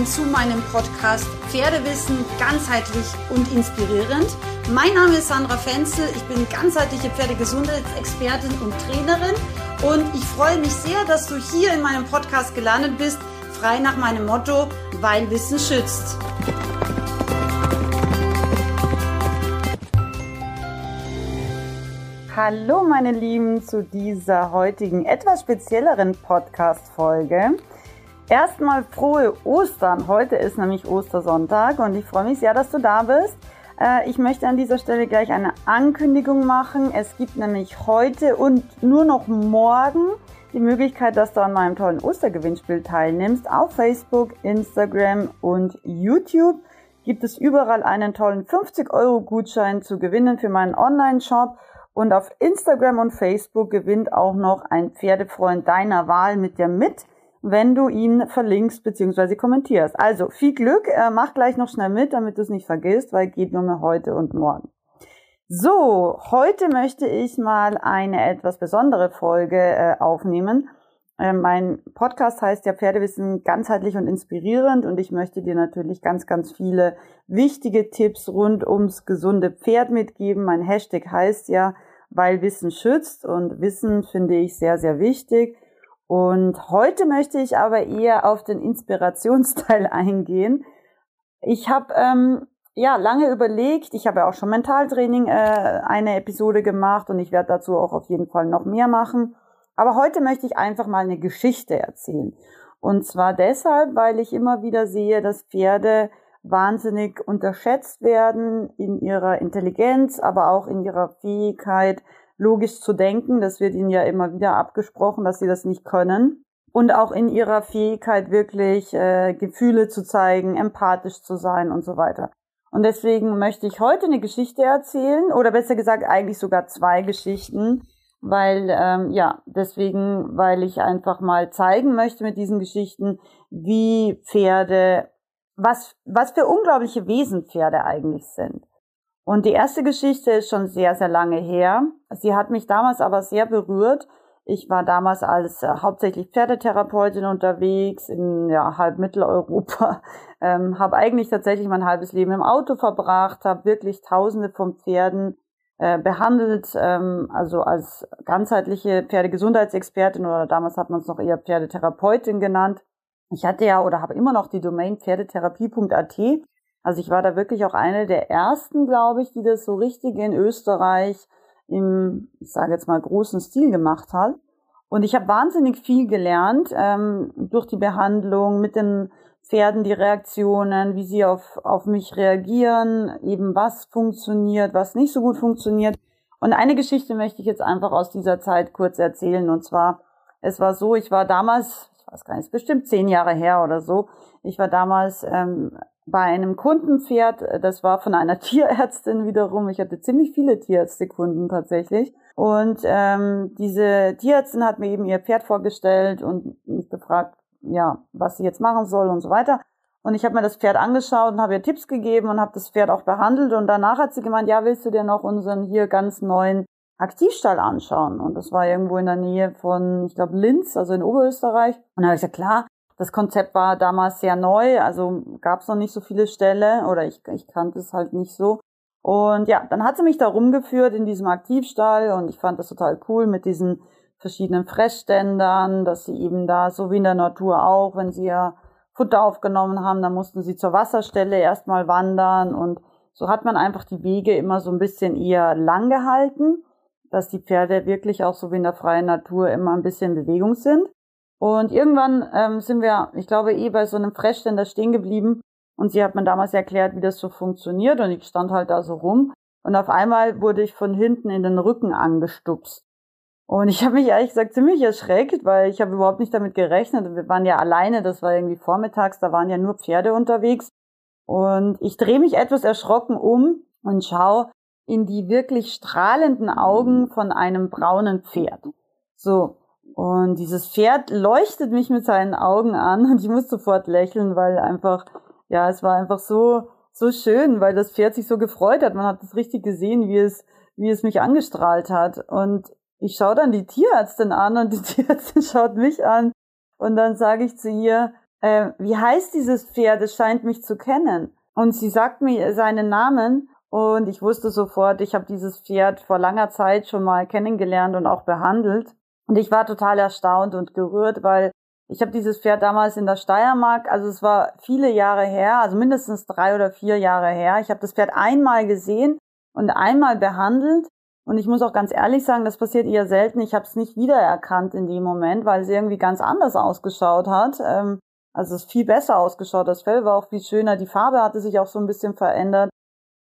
willkommen zu meinem Podcast Pferdewissen ganzheitlich und inspirierend. Mein Name ist Sandra Fenzel, ich bin ganzheitliche Pferdegesundheitsexpertin und Trainerin und ich freue mich sehr, dass du hier in meinem Podcast gelandet bist, frei nach meinem Motto, weil Wissen schützt. Hallo meine Lieben zu dieser heutigen etwas spezielleren Podcast-Folge. Erstmal frohe Ostern. Heute ist nämlich Ostersonntag und ich freue mich sehr, dass du da bist. Äh, ich möchte an dieser Stelle gleich eine Ankündigung machen. Es gibt nämlich heute und nur noch morgen die Möglichkeit, dass du an meinem tollen Ostergewinnspiel teilnimmst. Auf Facebook, Instagram und YouTube gibt es überall einen tollen 50 Euro Gutschein zu gewinnen für meinen Online-Shop. Und auf Instagram und Facebook gewinnt auch noch ein Pferdefreund deiner Wahl mit dir mit wenn du ihn verlinkst bzw. kommentierst. Also viel Glück, äh, mach gleich noch schnell mit, damit du es nicht vergisst, weil geht nur mehr heute und morgen. So, heute möchte ich mal eine etwas besondere Folge äh, aufnehmen. Äh, mein Podcast heißt ja Pferdewissen ganzheitlich und inspirierend und ich möchte dir natürlich ganz, ganz viele wichtige Tipps rund ums gesunde Pferd mitgeben. Mein Hashtag heißt ja, weil Wissen schützt und Wissen finde ich sehr, sehr wichtig. Und heute möchte ich aber eher auf den Inspirationsteil eingehen. Ich habe ähm, ja lange überlegt, ich habe ja auch schon Mentaltraining äh, eine Episode gemacht und ich werde dazu auch auf jeden Fall noch mehr machen. Aber heute möchte ich einfach mal eine Geschichte erzählen. Und zwar deshalb, weil ich immer wieder sehe, dass Pferde wahnsinnig unterschätzt werden in ihrer Intelligenz, aber auch in ihrer Fähigkeit, logisch zu denken. Das wird ihnen ja immer wieder abgesprochen, dass sie das nicht können. Und auch in ihrer Fähigkeit wirklich äh, Gefühle zu zeigen, empathisch zu sein und so weiter. Und deswegen möchte ich heute eine Geschichte erzählen oder besser gesagt eigentlich sogar zwei Geschichten, weil ähm, ja deswegen, weil ich einfach mal zeigen möchte mit diesen Geschichten, wie Pferde, was was für unglaubliche Wesen Pferde eigentlich sind. Und die erste Geschichte ist schon sehr, sehr lange her. Sie hat mich damals aber sehr berührt. Ich war damals als äh, hauptsächlich Pferdetherapeutin unterwegs in ja, halb Mitteleuropa. Ähm, habe eigentlich tatsächlich mein halbes Leben im Auto verbracht, habe wirklich Tausende von Pferden äh, behandelt, ähm, also als ganzheitliche Pferdegesundheitsexpertin oder damals hat man es noch eher Pferdetherapeutin genannt. Ich hatte ja oder habe immer noch die Domain pferdetherapie.at also ich war da wirklich auch eine der ersten, glaube ich, die das so richtig in Österreich im, ich sage jetzt mal, großen Stil gemacht hat. Und ich habe wahnsinnig viel gelernt ähm, durch die Behandlung mit den Pferden, die Reaktionen, wie sie auf, auf mich reagieren, eben was funktioniert, was nicht so gut funktioniert. Und eine Geschichte möchte ich jetzt einfach aus dieser Zeit kurz erzählen. Und zwar, es war so, ich war damals, ich weiß gar nicht, bestimmt zehn Jahre her oder so, ich war damals ähm, bei einem Kundenpferd, äh, das war von einer Tierärztin wiederum. Ich hatte ziemlich viele Tierärztekunden tatsächlich. Und ähm, diese Tierärztin hat mir eben ihr Pferd vorgestellt und mich gefragt, ja, was sie jetzt machen soll und so weiter. Und ich habe mir das Pferd angeschaut und habe ihr Tipps gegeben und habe das Pferd auch behandelt. Und danach hat sie gemeint, ja, willst du dir noch unseren hier ganz neuen Aktivstall anschauen? Und das war irgendwo in der Nähe von, ich glaube, Linz, also in Oberösterreich. Und da habe ich gesagt, klar, das Konzept war damals sehr neu, also gab es noch nicht so viele Ställe oder ich, ich kannte es halt nicht so. Und ja, dann hat sie mich da rumgeführt in diesem Aktivstall und ich fand das total cool mit diesen verschiedenen Fressständern, dass sie eben da, so wie in der Natur auch, wenn sie ja Futter aufgenommen haben, dann mussten sie zur Wasserstelle erstmal wandern und so hat man einfach die Wege immer so ein bisschen eher lang gehalten, dass die Pferde wirklich auch so wie in der freien Natur immer ein bisschen in Bewegung sind. Und irgendwann ähm, sind wir, ich glaube, eh bei so einem Fressständer stehen geblieben. Und sie hat mir damals erklärt, wie das so funktioniert. Und ich stand halt da so rum. Und auf einmal wurde ich von hinten in den Rücken angestupst. Und ich habe mich ehrlich gesagt ziemlich erschreckt, weil ich habe überhaupt nicht damit gerechnet. Wir waren ja alleine, das war irgendwie vormittags, da waren ja nur Pferde unterwegs. Und ich drehe mich etwas erschrocken um und schaue in die wirklich strahlenden Augen von einem braunen Pferd. So, und dieses Pferd leuchtet mich mit seinen Augen an und ich muss sofort lächeln, weil einfach, ja, es war einfach so, so schön, weil das Pferd sich so gefreut hat. Man hat es richtig gesehen, wie es, wie es mich angestrahlt hat. Und ich schaue dann die Tierärztin an und die Tierärztin schaut mich an. Und dann sage ich zu ihr, äh, wie heißt dieses Pferd? Es scheint mich zu kennen. Und sie sagt mir seinen Namen und ich wusste sofort, ich habe dieses Pferd vor langer Zeit schon mal kennengelernt und auch behandelt. Und ich war total erstaunt und gerührt, weil ich habe dieses Pferd damals in der Steiermark, also es war viele Jahre her, also mindestens drei oder vier Jahre her. Ich habe das Pferd einmal gesehen und einmal behandelt. Und ich muss auch ganz ehrlich sagen, das passiert eher selten. Ich habe es nicht wiedererkannt in dem Moment, weil es irgendwie ganz anders ausgeschaut hat. Ähm, also es ist viel besser ausgeschaut. Das Fell war auch viel schöner. Die Farbe hatte sich auch so ein bisschen verändert.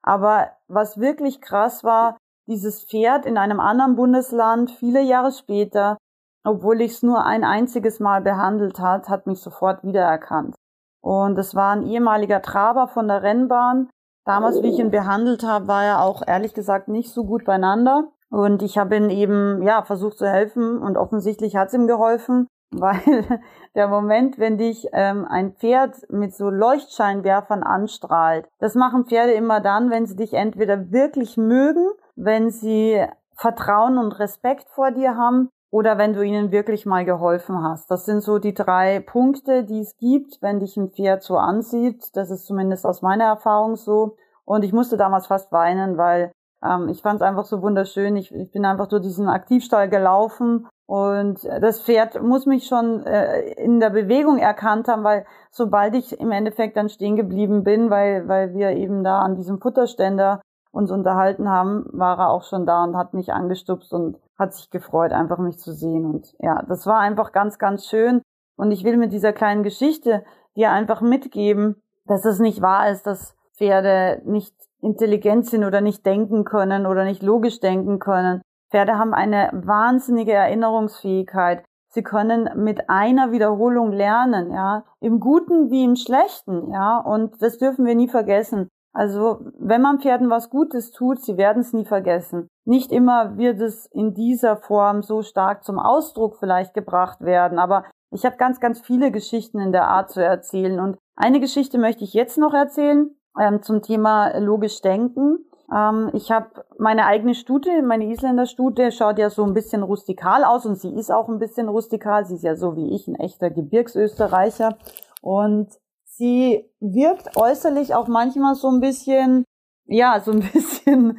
Aber was wirklich krass war, dieses Pferd in einem anderen Bundesland viele Jahre später obwohl ich es nur ein einziges Mal behandelt hat, hat mich sofort wiedererkannt. Und es war ein ehemaliger Traber von der Rennbahn. Damals, wie ich ihn behandelt habe, war er auch ehrlich gesagt nicht so gut beieinander. Und ich habe ihn eben, ja, versucht zu helfen und offensichtlich hat es ihm geholfen, weil der Moment, wenn dich ähm, ein Pferd mit so Leuchtscheinwerfern anstrahlt, das machen Pferde immer dann, wenn sie dich entweder wirklich mögen, wenn sie Vertrauen und Respekt vor dir haben oder wenn du ihnen wirklich mal geholfen hast. Das sind so die drei Punkte, die es gibt, wenn dich ein Pferd so ansieht. Das ist zumindest aus meiner Erfahrung so. Und ich musste damals fast weinen, weil ähm, ich fand es einfach so wunderschön. Ich, ich bin einfach durch diesen Aktivstall gelaufen und das Pferd muss mich schon äh, in der Bewegung erkannt haben, weil sobald ich im Endeffekt dann stehen geblieben bin, weil, weil wir eben da an diesem Futterständer uns unterhalten haben, war er auch schon da und hat mich angestupst und hat sich gefreut, einfach mich zu sehen. Und ja, das war einfach ganz, ganz schön. Und ich will mit dieser kleinen Geschichte dir einfach mitgeben, dass es nicht wahr ist, dass Pferde nicht intelligent sind oder nicht denken können oder nicht logisch denken können. Pferde haben eine wahnsinnige Erinnerungsfähigkeit. Sie können mit einer Wiederholung lernen, ja, im Guten wie im Schlechten, ja, und das dürfen wir nie vergessen. Also wenn man Pferden was Gutes tut, sie werden es nie vergessen. Nicht immer wird es in dieser Form so stark zum Ausdruck vielleicht gebracht werden, aber ich habe ganz, ganz viele Geschichten in der Art zu erzählen. Und eine Geschichte möchte ich jetzt noch erzählen ähm, zum Thema logisch denken. Ähm, ich habe meine eigene Stute, meine Isländer Stute, schaut ja so ein bisschen rustikal aus und sie ist auch ein bisschen rustikal. Sie ist ja so wie ich ein echter Gebirgsösterreicher. Und sie wirkt äußerlich auch manchmal so ein bisschen, ja, so ein bisschen,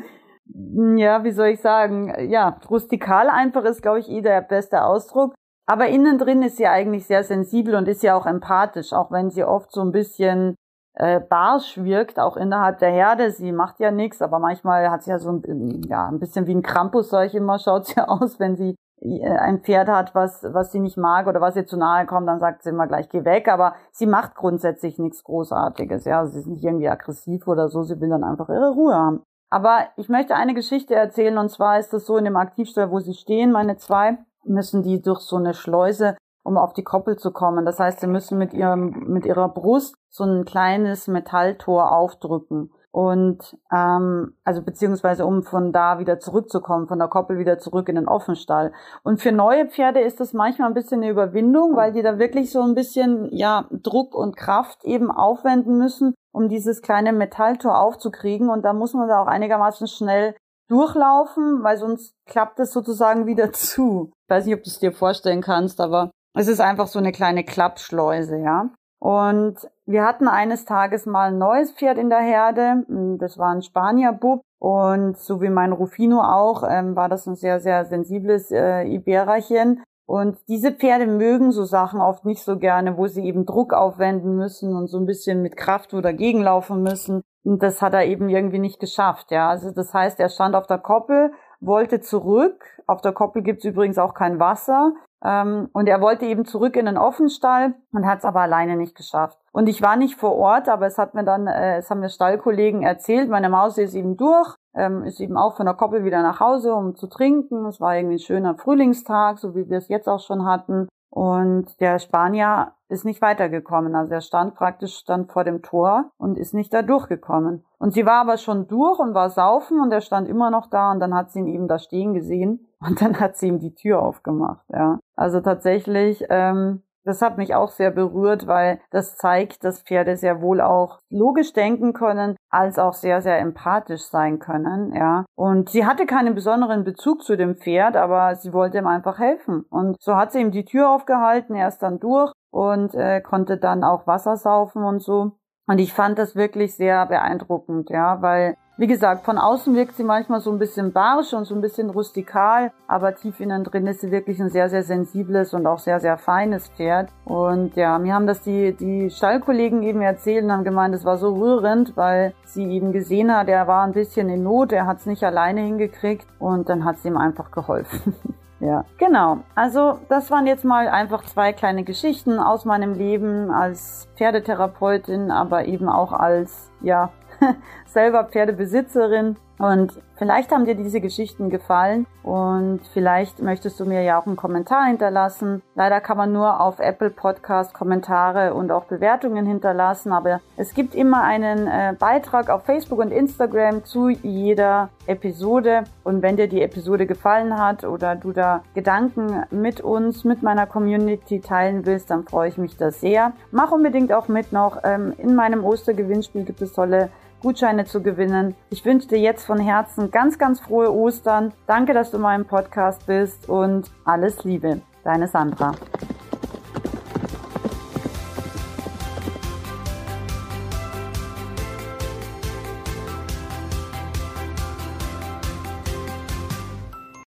ja, wie soll ich sagen, ja, rustikal einfach ist, glaube ich, eh der beste Ausdruck. Aber innen drin ist sie eigentlich sehr sensibel und ist ja auch empathisch, auch wenn sie oft so ein bisschen äh, barsch wirkt, auch innerhalb der Herde. Sie macht ja nichts, aber manchmal hat sie ja so ein, ja, ein bisschen wie ein Krampus, sag ich immer, schaut sie aus, wenn sie ein Pferd hat, was, was sie nicht mag oder was ihr zu nahe kommt, dann sagt sie immer gleich, geh weg. Aber sie macht grundsätzlich nichts Großartiges. Ja, sie ist nicht irgendwie aggressiv oder so. Sie will dann einfach ihre Ruhe haben. Aber ich möchte eine Geschichte erzählen und zwar ist es so in dem Aktivstall, wo sie stehen, meine zwei, müssen die durch so eine Schleuse, um auf die Koppel zu kommen. Das heißt, sie müssen mit ihrem, mit ihrer Brust so ein kleines Metalltor aufdrücken. Und ähm, also beziehungsweise um von da wieder zurückzukommen, von der Koppel wieder zurück in den Offenstall. Und für neue Pferde ist das manchmal ein bisschen eine Überwindung, weil die da wirklich so ein bisschen ja Druck und Kraft eben aufwenden müssen, um dieses kleine Metalltor aufzukriegen. Und da muss man da auch einigermaßen schnell durchlaufen, weil sonst klappt es sozusagen wieder zu. Ich weiß nicht, ob du es dir vorstellen kannst, aber es ist einfach so eine kleine Klappschleuse, ja. Und wir hatten eines Tages mal ein neues Pferd in der Herde. Das war ein Spanier-Bub. Und so wie mein Rufino auch, ähm, war das ein sehr, sehr sensibles äh, Ibererchen. Und diese Pferde mögen so Sachen oft nicht so gerne, wo sie eben Druck aufwenden müssen und so ein bisschen mit Kraft oder gegenlaufen müssen. Und das hat er eben irgendwie nicht geschafft, ja. Also das heißt, er stand auf der Koppel, wollte zurück. Auf der Koppel gibt's übrigens auch kein Wasser. Ähm, und er wollte eben zurück in den Offenstall und hat es aber alleine nicht geschafft. Und ich war nicht vor Ort, aber es hat mir dann, äh, es haben mir Stallkollegen erzählt, meine Maus ist eben durch, ähm, ist eben auch von der Koppel wieder nach Hause, um zu trinken. Es war irgendwie ein schöner Frühlingstag, so wie wir es jetzt auch schon hatten. Und der Spanier ist nicht weitergekommen. Also er stand praktisch stand vor dem Tor und ist nicht da durchgekommen. Und sie war aber schon durch und war saufen und er stand immer noch da und dann hat sie ihn eben da stehen gesehen und dann hat sie ihm die Tür aufgemacht. Ja, also tatsächlich ähm, das hat mich auch sehr berührt, weil das zeigt, dass Pferde sehr wohl auch logisch denken können, als auch sehr, sehr empathisch sein können, ja. Und sie hatte keinen besonderen Bezug zu dem Pferd, aber sie wollte ihm einfach helfen. Und so hat sie ihm die Tür aufgehalten, er ist dann durch und äh, konnte dann auch Wasser saufen und so. Und ich fand das wirklich sehr beeindruckend, ja, weil wie gesagt, von außen wirkt sie manchmal so ein bisschen barsch und so ein bisschen rustikal, aber tief innen drin ist sie wirklich ein sehr, sehr sensibles und auch sehr, sehr feines Pferd. Und ja, mir haben das die, die Stallkollegen eben erzählt und haben gemeint, es war so rührend, weil sie eben gesehen hat, er war ein bisschen in Not, er hat es nicht alleine hingekriegt und dann hat sie ihm einfach geholfen. Ja, genau. Also das waren jetzt mal einfach zwei kleine Geschichten aus meinem Leben als Pferdetherapeutin, aber eben auch als ja selber Pferdebesitzerin und vielleicht haben dir diese Geschichten gefallen und vielleicht möchtest du mir ja auch einen Kommentar hinterlassen. Leider kann man nur auf Apple Podcast Kommentare und auch Bewertungen hinterlassen, aber es gibt immer einen äh, Beitrag auf Facebook und Instagram zu jeder Episode und wenn dir die Episode gefallen hat oder du da Gedanken mit uns, mit meiner Community teilen willst, dann freue ich mich da sehr. Mach unbedingt auch mit noch. Ähm, in meinem Ostergewinnspiel gibt es tolle Gutscheine zu gewinnen. Ich wünsche dir jetzt von Herzen ganz, ganz frohe Ostern. Danke, dass du in meinem Podcast bist und alles Liebe. Deine Sandra.